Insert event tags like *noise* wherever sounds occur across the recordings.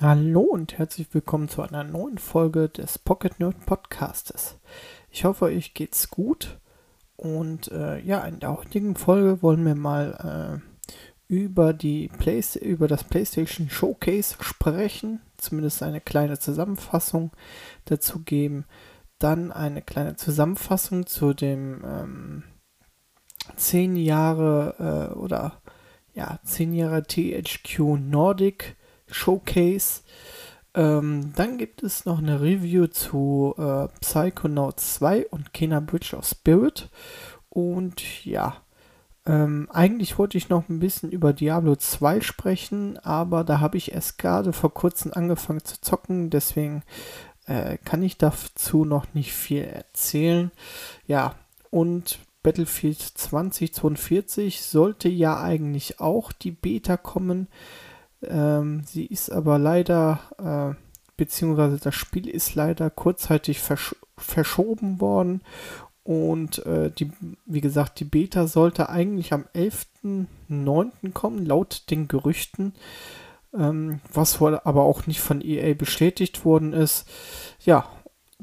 Hallo und herzlich willkommen zu einer neuen Folge des Pocket Nerd Podcastes. Ich hoffe, euch geht's gut. Und äh, ja, in der heutigen Folge wollen wir mal äh, über, die Play über das PlayStation Showcase sprechen. Zumindest eine kleine Zusammenfassung dazu geben. Dann eine kleine Zusammenfassung zu dem ähm, 10 Jahre äh, oder ja, 10 Jahre THQ Nordic Showcase. Ähm, dann gibt es noch eine Review zu äh, Psychonauts 2 und Kena Bridge of Spirit. Und ja, ähm, eigentlich wollte ich noch ein bisschen über Diablo 2 sprechen, aber da habe ich erst gerade vor kurzem angefangen zu zocken, deswegen äh, kann ich dazu noch nicht viel erzählen. Ja, und Battlefield 2042 sollte ja eigentlich auch die Beta kommen. Ähm, sie ist aber leider, äh, beziehungsweise das Spiel ist leider kurzzeitig versch verschoben worden. Und äh, die, wie gesagt, die Beta sollte eigentlich am 11.09. kommen, laut den Gerüchten. Ähm, was wohl aber auch nicht von EA bestätigt worden ist. Ja,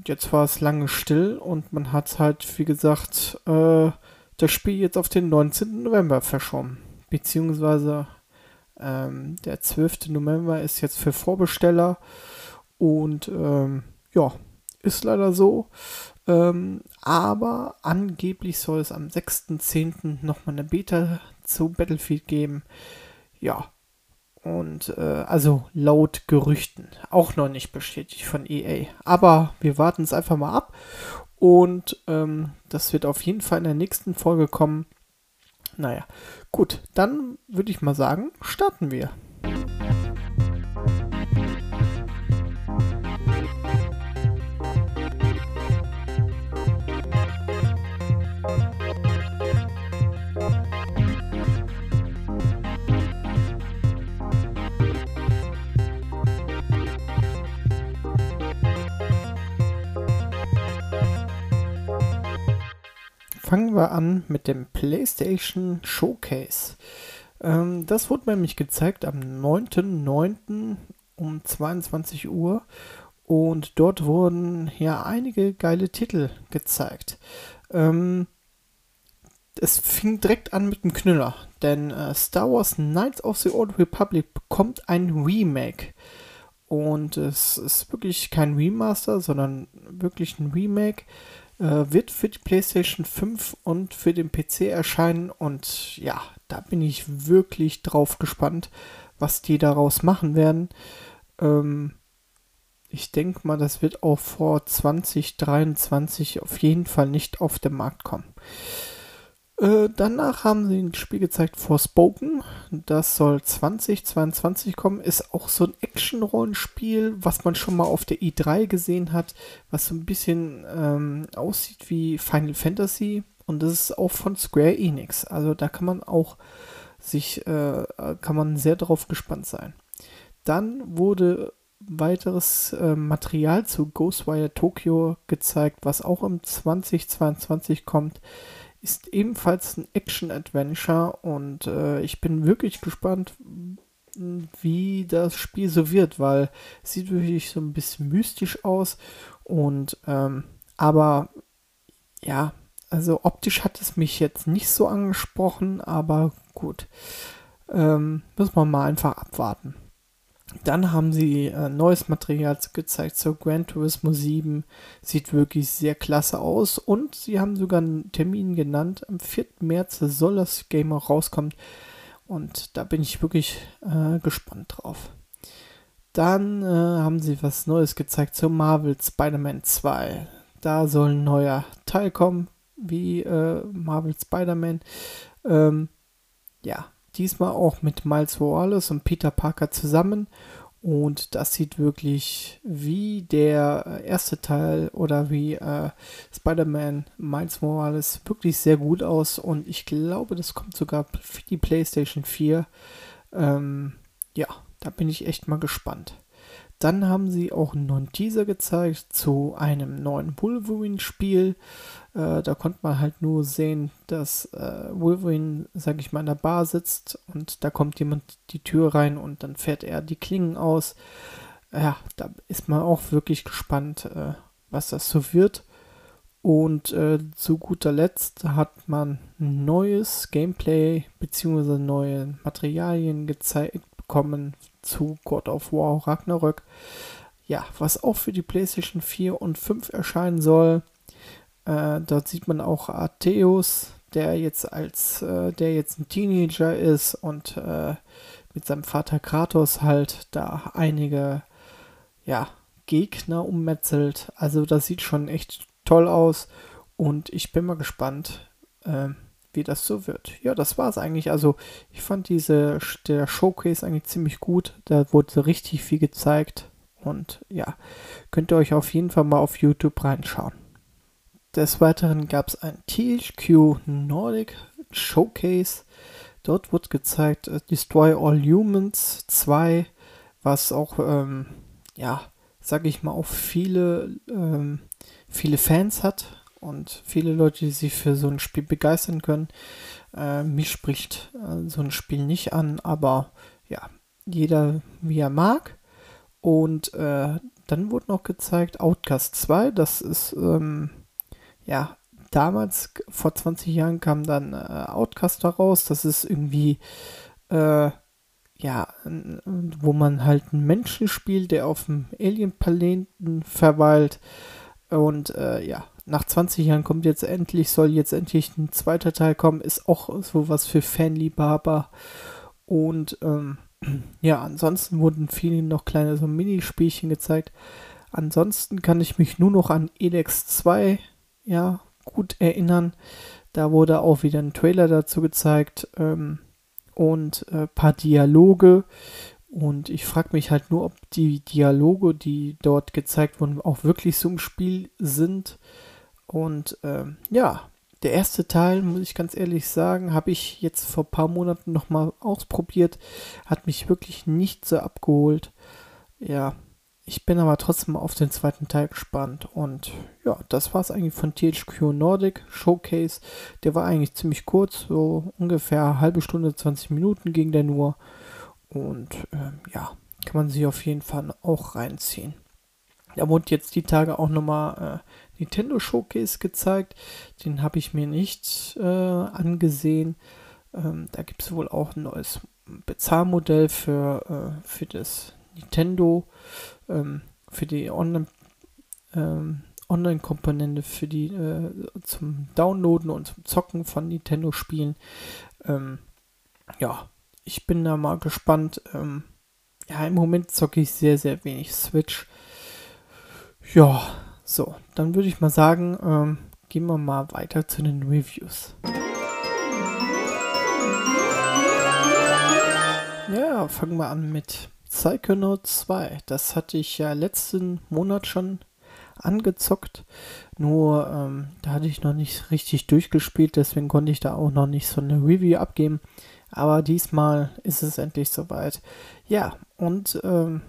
jetzt war es lange still und man hat halt, wie gesagt, äh, das Spiel jetzt auf den 19. November verschoben. Beziehungsweise ähm, der 12. November ist jetzt für Vorbesteller und ähm, ja, ist leider so. Ähm, aber angeblich soll es am 6.10. nochmal eine Beta zu Battlefield geben. Ja. Und äh, also laut Gerüchten. Auch noch nicht bestätigt von EA. Aber wir warten es einfach mal ab. Und ähm, das wird auf jeden Fall in der nächsten Folge kommen. Naja, gut, dann würde ich mal sagen, starten wir. Fangen wir an mit dem PlayStation Showcase. Ähm, das wurde nämlich gezeigt am 9.9. um 22 Uhr und dort wurden ja einige geile Titel gezeigt. Ähm, es fing direkt an mit dem Knüller, denn äh, Star Wars Knights of the Old Republic bekommt ein Remake. Und es ist wirklich kein Remaster, sondern wirklich ein Remake wird für die PlayStation 5 und für den PC erscheinen. Und ja, da bin ich wirklich drauf gespannt, was die daraus machen werden. Ähm, ich denke mal, das wird auch vor 2023 auf jeden Fall nicht auf den Markt kommen. Äh, danach haben sie ein Spiel gezeigt, Forspoken. Das soll 2022 kommen. Ist auch so ein Action-Rollenspiel, was man schon mal auf der i3 gesehen hat, was so ein bisschen ähm, aussieht wie Final Fantasy. Und das ist auch von Square Enix. Also da kann man auch sich, äh, kann man sehr drauf gespannt sein. Dann wurde weiteres äh, Material zu Ghostwire Tokyo gezeigt, was auch im 2022 kommt ist ebenfalls ein Action-Adventure und äh, ich bin wirklich gespannt, wie das Spiel so wird, weil es sieht wirklich so ein bisschen mystisch aus und ähm, aber ja, also optisch hat es mich jetzt nicht so angesprochen, aber gut, ähm, muss man mal einfach abwarten. Dann haben sie äh, neues Material gezeigt zur Gran Turismo 7. Sieht wirklich sehr klasse aus. Und sie haben sogar einen Termin genannt. Am 4. März soll das Game auch rauskommen. Und da bin ich wirklich äh, gespannt drauf. Dann äh, haben sie was Neues gezeigt zur Marvel Spider-Man 2. Da soll ein neuer Teil kommen, wie äh, Marvel Spider-Man. Ähm, ja, Diesmal auch mit Miles Morales und Peter Parker zusammen. Und das sieht wirklich wie der erste Teil oder wie äh, Spider-Man Miles Morales wirklich sehr gut aus. Und ich glaube, das kommt sogar für die PlayStation 4. Ähm, ja, da bin ich echt mal gespannt. Dann haben sie auch einen neuen Teaser gezeigt zu einem neuen Wolverine-Spiel. Äh, da konnte man halt nur sehen, dass äh, Wolverine, sag ich mal, in der Bar sitzt und da kommt jemand die Tür rein und dann fährt er die Klingen aus. ja, da ist man auch wirklich gespannt, äh, was das so wird. Und äh, zu guter Letzt hat man neues Gameplay bzw. neue Materialien gezeigt bekommen zu God of War Ragnarök. Ja, was auch für die PlayStation 4 und 5 erscheinen soll. Äh, dort sieht man auch Arteus, der jetzt als, äh, der jetzt ein Teenager ist und äh, mit seinem Vater Kratos halt da einige, ja, Gegner ummetzelt. Also das sieht schon echt toll aus und ich bin mal gespannt, äh, wie das so wird. Ja, das war es eigentlich. Also ich fand diese der Showcase eigentlich ziemlich gut. Da wurde richtig viel gezeigt und ja, könnt ihr euch auf jeden Fall mal auf YouTube reinschauen. Des Weiteren gab es ein THQ Nordic Showcase. Dort wird gezeigt uh, Destroy All Humans 2, was auch, ähm, ja, sag ich mal, auch viele, ähm, viele Fans hat und viele Leute, die sich für so ein Spiel begeistern können. Äh, mich spricht äh, so ein Spiel nicht an, aber ja, jeder wie er mag. Und äh, dann wurde noch gezeigt Outcast 2, das ist, ähm, ja, damals, vor 20 Jahren kam dann äh, Outcast raus, das ist irgendwie, äh, ja, wo man halt einen Menschen spielt, der auf dem Alien-Planeten verweilt. Und äh, ja, nach 20 Jahren kommt jetzt endlich, soll jetzt endlich ein zweiter Teil kommen, ist auch sowas für Fanliebhaber. Und ähm, *clears throat* ja, ansonsten wurden viele noch kleine so Minispielchen gezeigt. Ansonsten kann ich mich nur noch an Elex 2 ja, gut erinnern. Da wurde auch wieder ein Trailer dazu gezeigt ähm, und ein äh, paar Dialoge. Und ich frage mich halt nur, ob die Dialoge, die dort gezeigt wurden, auch wirklich so im Spiel sind. Und ähm, ja, der erste Teil, muss ich ganz ehrlich sagen, habe ich jetzt vor ein paar Monaten nochmal ausprobiert. Hat mich wirklich nicht so abgeholt. Ja, ich bin aber trotzdem auf den zweiten Teil gespannt. Und ja, das war es eigentlich von THQ Nordic Showcase. Der war eigentlich ziemlich kurz, so ungefähr halbe Stunde, 20 Minuten ging der nur. Und ähm, ja, kann man sich auf jeden Fall auch reinziehen. Da wurde jetzt die Tage auch nochmal äh, Nintendo Showcase gezeigt. Den habe ich mir nicht äh, angesehen. Ähm, da gibt es wohl auch ein neues Bezahlmodell für, äh, für das Nintendo ähm, für die Online, ähm, Online-Komponente für die äh, zum Downloaden und zum Zocken von Nintendo-Spielen. Ähm, ja, ich bin da mal gespannt. Ähm, ja, im Moment zocke ich sehr, sehr wenig Switch. Ja, so, dann würde ich mal sagen, ähm, gehen wir mal weiter zu den Reviews. Ja, fangen wir an mit Psychonaut 2, das hatte ich ja letzten Monat schon angezockt. Nur ähm, da hatte ich noch nicht richtig durchgespielt, deswegen konnte ich da auch noch nicht so eine Review abgeben. Aber diesmal ist es endlich soweit. Ja, und ähm,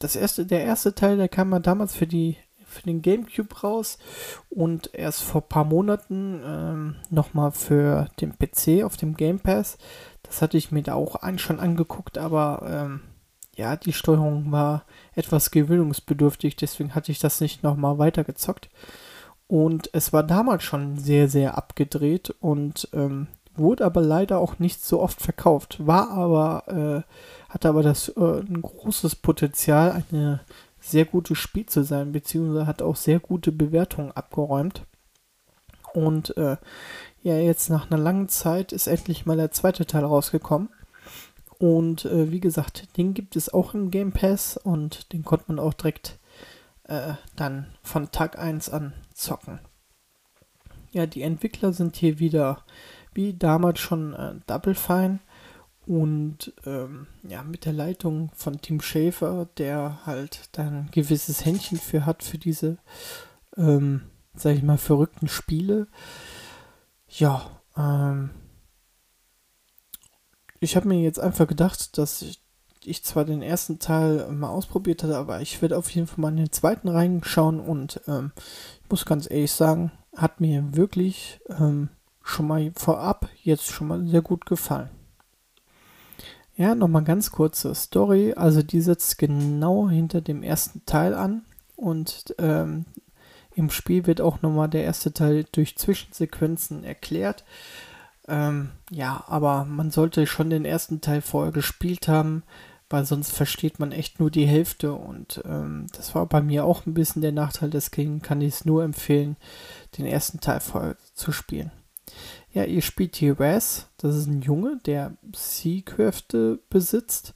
das erste, der erste Teil, der kam ja damals für die für den GameCube raus und erst vor ein paar Monaten ähm, nochmal für den PC auf dem Game Pass. Das hatte ich mir da auch an, schon angeguckt, aber ähm, ja, die Steuerung war etwas gewöhnungsbedürftig, deswegen hatte ich das nicht nochmal weitergezockt. Und es war damals schon sehr, sehr abgedreht und ähm, wurde aber leider auch nicht so oft verkauft. War aber, äh, hatte aber das äh, ein großes Potenzial, eine sehr gutes Spiel zu sein, beziehungsweise hat auch sehr gute Bewertungen abgeräumt. Und äh, ja, jetzt nach einer langen Zeit ist endlich mal der zweite Teil rausgekommen. Und äh, wie gesagt, den gibt es auch im Game Pass und den konnte man auch direkt äh, dann von Tag 1 an zocken. Ja, die Entwickler sind hier wieder wie damals schon äh, Double Fine und ähm, ja, mit der Leitung von Tim Schafer, der halt dann ein gewisses Händchen für hat, für diese, ähm, sag ich mal, verrückten Spiele. Ja, ähm, ich habe mir jetzt einfach gedacht, dass ich, ich, zwar den ersten Teil mal ausprobiert hatte, aber ich werde auf jeden Fall mal in den zweiten reinschauen und ähm, ich muss ganz ehrlich sagen, hat mir wirklich ähm, schon mal vorab jetzt schon mal sehr gut gefallen. Ja, nochmal ganz kurze Story. Also die setzt genau hinter dem ersten Teil an und ähm, im Spiel wird auch nochmal der erste Teil durch Zwischensequenzen erklärt. Ähm, ja, aber man sollte schon den ersten Teil vorher gespielt haben, weil sonst versteht man echt nur die Hälfte und ähm, das war bei mir auch ein bisschen der Nachteil, deswegen kann ich es nur empfehlen, den ersten Teil vorher zu spielen. Ja, ihr spielt hier Raz, das ist ein Junge, der Psy-Kräfte besitzt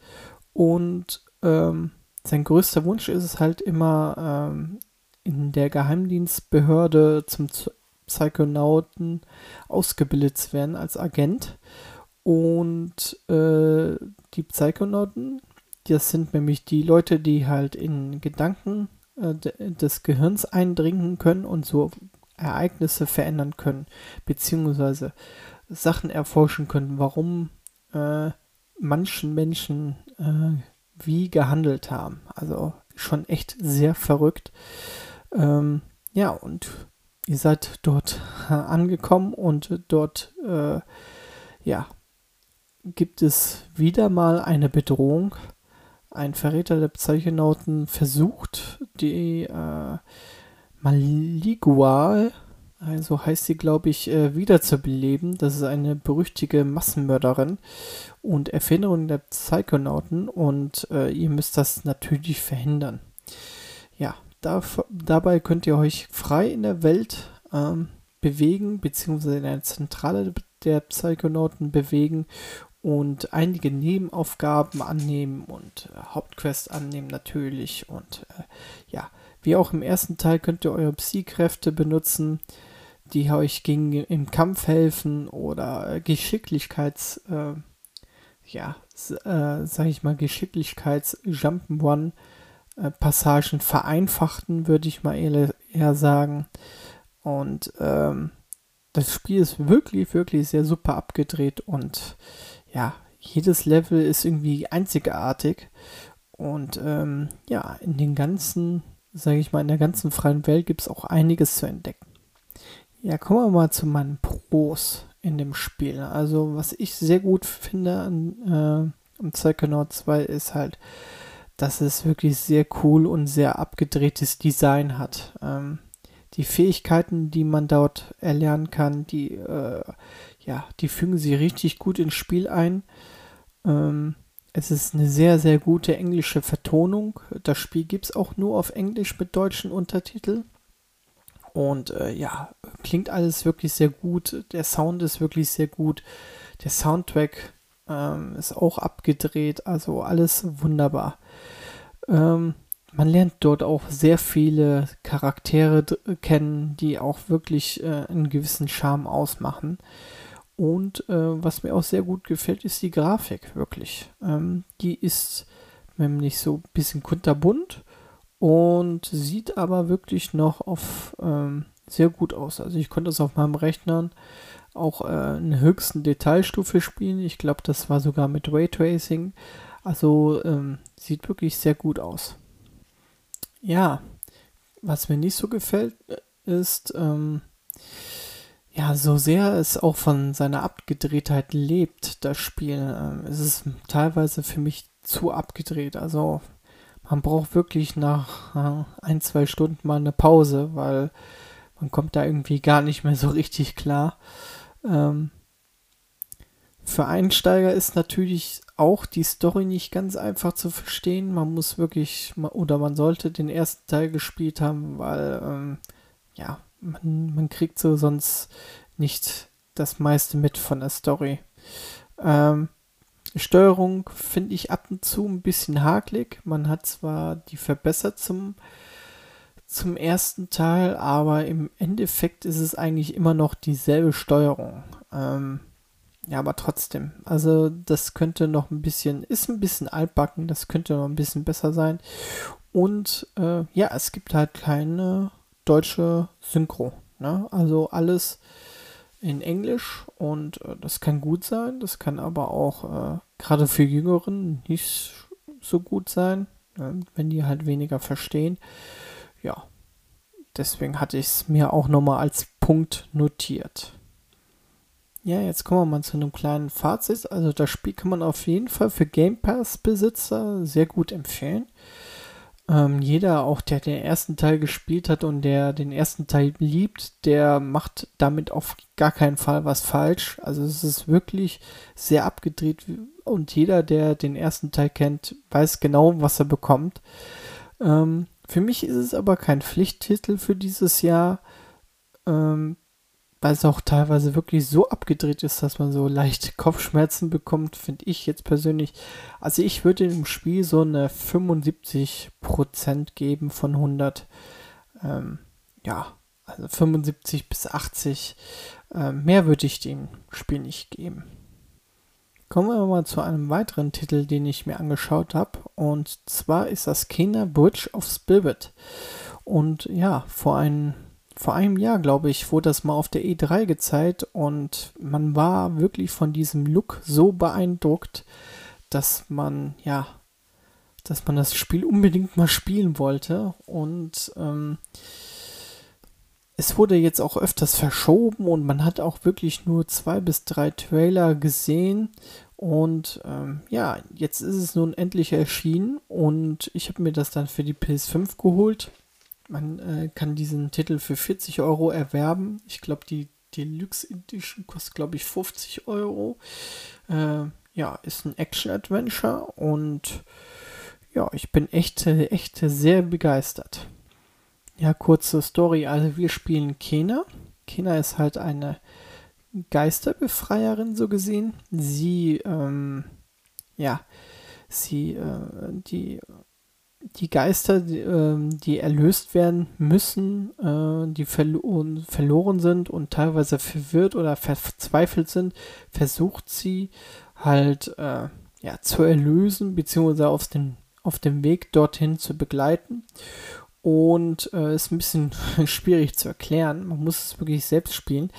und ähm, sein größter Wunsch ist es halt immer ähm, in der Geheimdienstbehörde zum Psychonauten ausgebildet zu werden als Agent. Und äh, die Psychonauten, das sind nämlich die Leute, die halt in Gedanken äh, des Gehirns eindringen können und so Ereignisse verändern können, beziehungsweise Sachen erforschen können, warum äh, manchen Menschen äh, wie gehandelt haben. Also schon echt sehr verrückt. Ähm, ja, und ihr seid dort *laughs* angekommen und dort, äh, ja, gibt es wieder mal eine Bedrohung. Ein Verräter der Psychonauten versucht, die äh, Maligual, also heißt sie, glaube ich, äh, wiederzubeleben. Das ist eine berüchtigte Massenmörderin und Erfinderin der Psychonauten und äh, ihr müsst das natürlich verhindern. Ja, da, dabei könnt ihr euch frei in der Welt ähm, bewegen, beziehungsweise in der Zentrale der Psychonauten bewegen und einige Nebenaufgaben annehmen und äh, Hauptquest annehmen natürlich. Und äh, ja, wie auch im ersten Teil könnt ihr eure Psy-Kräfte benutzen, die euch gegen im Kampf helfen oder äh, Geschicklichkeits, äh, ja, äh, sag ich mal, Geschicklichkeits-Jump'n'One äh, vereinfachten, würde ich mal eher, eher sagen. Und ähm, das Spiel ist wirklich, wirklich sehr super abgedreht und ja, jedes Level ist irgendwie einzigartig. Und ähm, ja, in den ganzen, sage ich mal, in der ganzen freien Welt gibt es auch einiges zu entdecken. Ja, kommen wir mal zu meinen Pros in dem Spiel. Also, was ich sehr gut finde an äh, Psychonaut 2 ist halt, dass es wirklich sehr cool und sehr abgedrehtes Design hat. Ähm, die Fähigkeiten, die man dort erlernen kann, die, äh, ja, die fügen sie richtig gut ins Spiel ein. Ähm, es ist eine sehr, sehr gute englische Vertonung. Das Spiel gibt es auch nur auf Englisch mit deutschen Untertiteln. Und äh, ja, klingt alles wirklich sehr gut. Der Sound ist wirklich sehr gut. Der Soundtrack ähm, ist auch abgedreht. Also alles wunderbar. Ähm, man lernt dort auch sehr viele Charaktere kennen, die auch wirklich äh, einen gewissen Charme ausmachen. Und äh, was mir auch sehr gut gefällt, ist die Grafik, wirklich. Ähm, die ist nämlich so ein bisschen kunterbunt und sieht aber wirklich noch auf ähm, sehr gut aus. Also ich konnte es auf meinem Rechner auch äh, in höchsten Detailstufe spielen. Ich glaube, das war sogar mit Raytracing. Also ähm, sieht wirklich sehr gut aus. Ja, was mir nicht so gefällt, äh, ist, ähm, ja, so sehr es auch von seiner Abgedrehtheit lebt, das Spiel, ähm, ist es teilweise für mich zu abgedreht. Also man braucht wirklich nach äh, ein, zwei Stunden mal eine Pause, weil man kommt da irgendwie gar nicht mehr so richtig klar. Ähm, für Einsteiger ist natürlich auch die Story nicht ganz einfach zu verstehen. Man muss wirklich, oder man sollte den ersten Teil gespielt haben, weil, ähm, ja, man, man, kriegt so sonst nicht das meiste mit von der Story. Ähm, Steuerung finde ich ab und zu ein bisschen hakelig. Man hat zwar die verbessert zum, zum ersten Teil, aber im Endeffekt ist es eigentlich immer noch dieselbe Steuerung. Ähm, ja, aber trotzdem. Also das könnte noch ein bisschen, ist ein bisschen altbacken, das könnte noch ein bisschen besser sein. Und äh, ja, es gibt halt keine deutsche Synchro. Ne? Also alles in Englisch und äh, das kann gut sein, das kann aber auch äh, gerade für Jüngeren nicht so gut sein, ne? wenn die halt weniger verstehen. Ja, deswegen hatte ich es mir auch nochmal als Punkt notiert. ja, jetzt kommen wir mal zu einem kleinen Fazit. Also das Spiel kann man auf jeden Fall für Game Pass-Besitzer sehr gut empfehlen. Ähm, jeder, auch der den ersten Teil gespielt hat und der den ersten Teil liebt, der macht damit auf gar keinen Fall was falsch. Also es ist wirklich sehr abgedreht und jeder, der den ersten Teil kennt, weiß genau, was er bekommt. Ähm, für mich ist es aber kein Pflichttitel für dieses Jahr. Ähm, weil es auch teilweise wirklich so abgedreht ist, dass man so leichte Kopfschmerzen bekommt, finde ich jetzt persönlich. Also ich würde dem Spiel so eine 75% geben von 100. Ähm, ja, also 75 bis 80. Ähm, mehr würde ich dem Spiel nicht geben. Kommen wir mal zu einem weiteren Titel, den ich mir angeschaut habe. Und zwar ist das Kena Bridge of Spirit. Und ja, vor ein vor einem Jahr, glaube ich, wurde das mal auf der E3 gezeigt und man war wirklich von diesem Look so beeindruckt, dass man, ja, dass man das Spiel unbedingt mal spielen wollte und ähm, es wurde jetzt auch öfters verschoben und man hat auch wirklich nur zwei bis drei Trailer gesehen und ähm, ja, jetzt ist es nun endlich erschienen und ich habe mir das dann für die PS5 geholt man äh, kann diesen Titel für 40 Euro erwerben. Ich glaube, die Deluxe Edition kostet, glaube ich, 50 Euro. Äh, ja, ist ein Action-Adventure und ja, ich bin echt, echt sehr begeistert. Ja, kurze Story. Also wir spielen Kena. Kena ist halt eine Geisterbefreierin, so gesehen. Sie, ähm, ja, sie, äh, die die Geister, die, äh, die erlöst werden müssen, äh, die verlo verloren sind und teilweise verwirrt oder verzweifelt sind, versucht sie halt äh, ja, zu erlösen, beziehungsweise auf, auf dem Weg dorthin zu begleiten. Und äh, ist ein bisschen *laughs* schwierig zu erklären. Man muss es wirklich selbst spielen.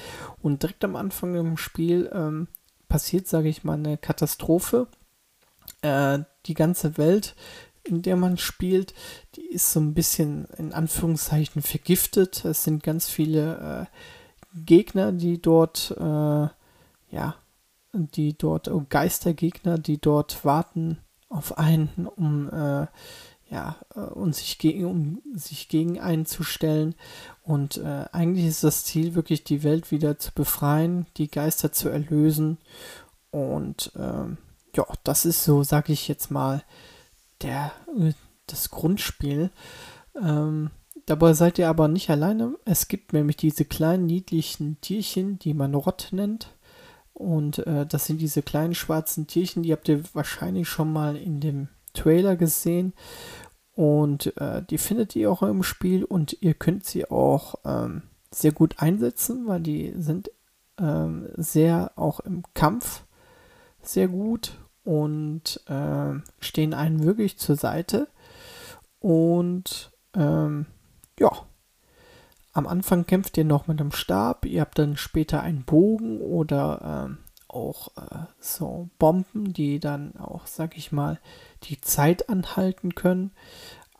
Und direkt am Anfang im Spiel ähm, passiert, sage ich mal, eine Katastrophe. Äh, die ganze Welt in der man spielt, die ist so ein bisschen in Anführungszeichen vergiftet. Es sind ganz viele äh, Gegner, die dort, äh, ja, die dort, oh, Geistergegner, die dort warten auf einen, um, äh, ja, äh, und sich gegen, um sich gegen einen zu stellen. Und äh, eigentlich ist das Ziel wirklich, die Welt wieder zu befreien, die Geister zu erlösen. Und ähm, ja, das ist so, sag ich jetzt mal, der, äh, das Grundspiel. Ähm, dabei seid ihr aber nicht alleine. Es gibt nämlich diese kleinen niedlichen Tierchen, die man Rott nennt. Und äh, das sind diese kleinen schwarzen Tierchen, die habt ihr wahrscheinlich schon mal in dem Trailer gesehen. Und äh, die findet ihr auch im Spiel und ihr könnt sie auch ähm, sehr gut einsetzen, weil die sind ähm, sehr auch im Kampf sehr gut und äh, stehen einem wirklich zur Seite. Und ähm, ja, am Anfang kämpft ihr noch mit einem Stab, ihr habt dann später einen Bogen oder ähm, auch äh, so Bomben, die dann auch, sag ich mal, die Zeit anhalten können.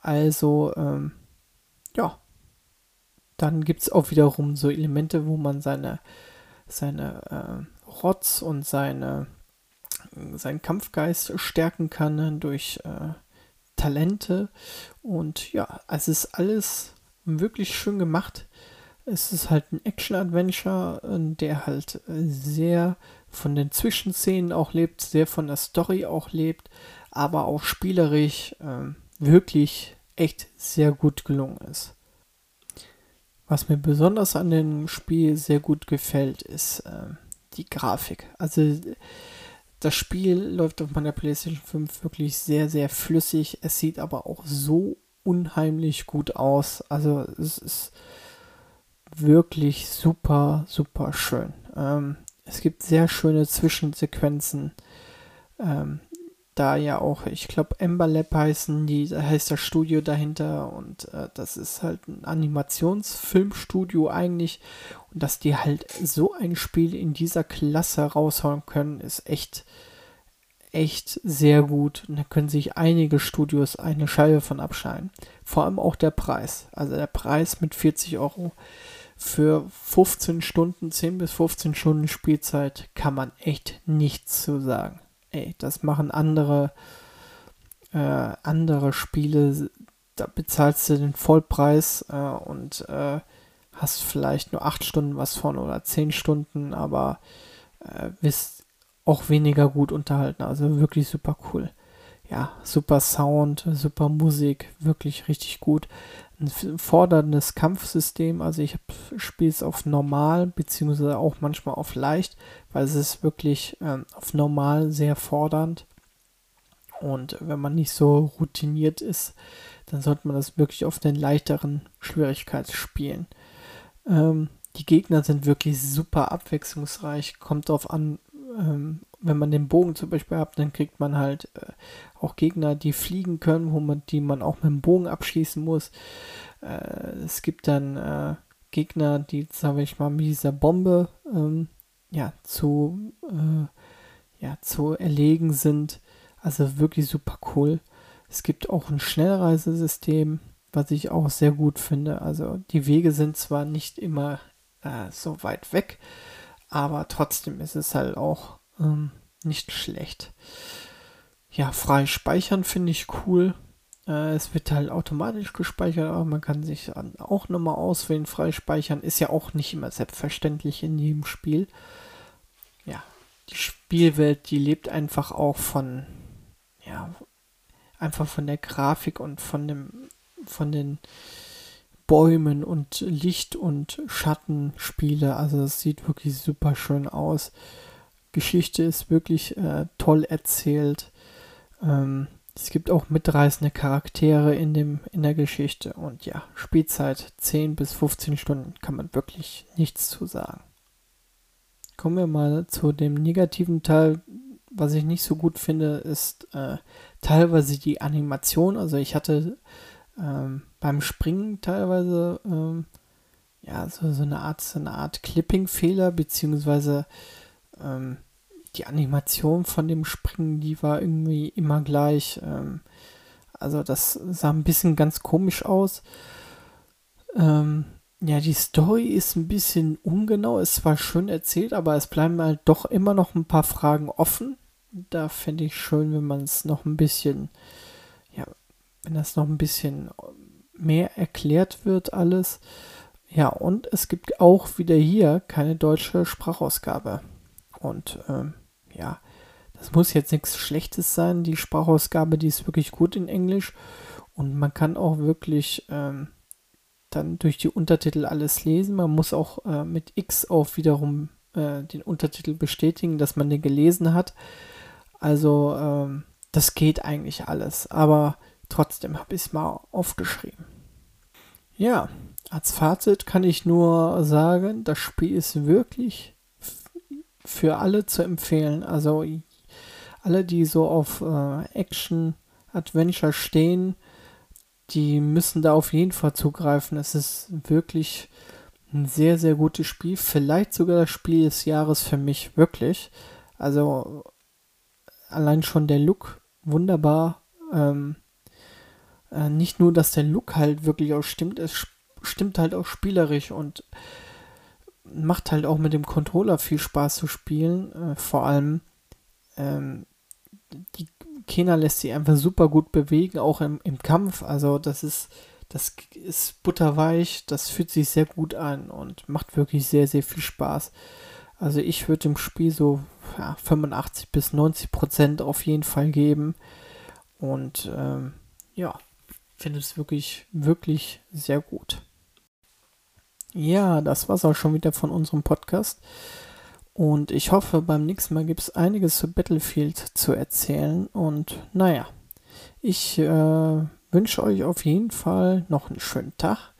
Also, ähm, ja, dann gibt es auch wiederum so Elemente, wo man seine, seine äh, Rotz und seine seinen Kampfgeist stärken kann durch äh, Talente. Und ja, es ist alles wirklich schön gemacht. Es ist halt ein Action-Adventure, äh, der halt äh, sehr von den Zwischenszenen auch lebt, sehr von der Story auch lebt, aber auch spielerisch äh, wirklich echt sehr gut gelungen ist. Was mir besonders an dem Spiel sehr gut gefällt, ist äh, die Grafik. Also das Spiel läuft auf meiner PlayStation 5 wirklich sehr, sehr flüssig. Es sieht aber auch so unheimlich gut aus. Also es ist wirklich super, super schön. Ähm, es gibt sehr schöne Zwischensequenzen. Ähm, da ja auch, ich glaube, Ember Lab heißen, die heißt das Studio dahinter und äh, das ist halt ein Animationsfilmstudio eigentlich dass die halt so ein Spiel in dieser Klasse raushauen können, ist echt echt sehr gut und da können sich einige Studios eine Scheibe von abscheiden. Vor allem auch der Preis. Also der Preis mit 40 Euro für 15 Stunden, 10 bis 15 Stunden Spielzeit kann man echt nichts zu sagen. Ey, das machen andere, äh, andere Spiele, da bezahlst du den Vollpreis äh, und äh, hast vielleicht nur 8 Stunden was von oder 10 Stunden, aber äh, bist auch weniger gut unterhalten. Also wirklich super cool. Ja, super Sound, super Musik, wirklich richtig gut. Ein forderndes Kampfsystem, also ich spiele es auf normal, beziehungsweise auch manchmal auf leicht, weil es ist wirklich ähm, auf normal sehr fordernd. Und wenn man nicht so routiniert ist, dann sollte man das wirklich auf den leichteren Schwierigkeitsspielen. Ähm, die Gegner sind wirklich super abwechslungsreich. Kommt darauf an, ähm, wenn man den Bogen zum Beispiel hat, dann kriegt man halt äh, auch Gegner, die fliegen können, wo man, die man auch mit dem Bogen abschießen muss. Äh, es gibt dann äh, Gegner, die, sage ich mal, mit dieser Bombe ähm, ja, zu, äh, ja, zu erlegen sind. Also wirklich super cool. Es gibt auch ein Schnellreisesystem, was ich auch sehr gut finde. Also die Wege sind zwar nicht immer äh, so weit weg, aber trotzdem ist es halt auch ähm, nicht schlecht. Ja, frei speichern finde ich cool. Äh, es wird halt automatisch gespeichert, aber man kann sich auch nochmal auswählen. Frei speichern ist ja auch nicht immer selbstverständlich in jedem Spiel. Ja, die Spielwelt, die lebt einfach auch von, ja, einfach von der Grafik und von dem, von den Bäumen und Licht- und Schattenspiele. Also es sieht wirklich super schön aus. Geschichte ist wirklich äh, toll erzählt. Ähm, es gibt auch mitreißende Charaktere in, dem, in der Geschichte. Und ja, Spielzeit 10 bis 15 Stunden kann man wirklich nichts zu sagen. Kommen wir mal zu dem negativen Teil. Was ich nicht so gut finde, ist äh, teilweise die Animation. Also ich hatte ähm, beim Springen teilweise ähm, ja so, so eine Art so eine Art Clipping-Fehler beziehungsweise ähm, die Animation von dem Springen, die war irgendwie immer gleich. Ähm, also das sah ein bisschen ganz komisch aus. Ähm, ja, die Story ist ein bisschen ungenau, ist zwar schön erzählt, aber es bleiben halt doch immer noch ein paar Fragen offen. Da fände ich schön, wenn man es noch ein bisschen, wenn das noch ein bisschen mehr erklärt wird, alles. Ja, und es gibt auch wieder hier keine deutsche Sprachausgabe. Und ähm, ja, das muss jetzt nichts Schlechtes sein. Die Sprachausgabe, die ist wirklich gut in Englisch. Und man kann auch wirklich ähm, dann durch die Untertitel alles lesen. Man muss auch äh, mit X auch wiederum äh, den Untertitel bestätigen, dass man den gelesen hat. Also ähm, das geht eigentlich alles. Aber trotzdem habe ich es mal aufgeschrieben. Ja, als Fazit kann ich nur sagen, das Spiel ist wirklich für alle zu empfehlen. Also alle, die so auf äh, Action, Adventure stehen, die müssen da auf jeden Fall zugreifen. Es ist wirklich ein sehr, sehr gutes Spiel. Vielleicht sogar das Spiel des Jahres für mich, wirklich. Also allein schon der Look wunderbar. Ähm, äh, nicht nur, dass der Look halt wirklich auch stimmt, es stimmt halt auch spielerisch und macht halt auch mit dem Controller viel Spaß zu spielen. Äh, vor allem ähm, die Kena lässt sich einfach super gut bewegen, auch im, im Kampf. Also das ist, das ist butterweich, das fühlt sich sehr gut an und macht wirklich sehr, sehr viel Spaß. Also ich würde dem Spiel so ja, 85 bis 90 Prozent auf jeden Fall geben. Und ähm, ja, finde es wirklich, wirklich sehr gut. Ja, das war's auch schon wieder von unserem Podcast. Und ich hoffe, beim nächsten Mal gibt es einiges zu Battlefield zu erzählen. Und naja, ich äh, wünsche euch auf jeden Fall noch einen schönen Tag.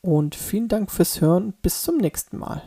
Und vielen Dank fürs Hören. Bis zum nächsten Mal.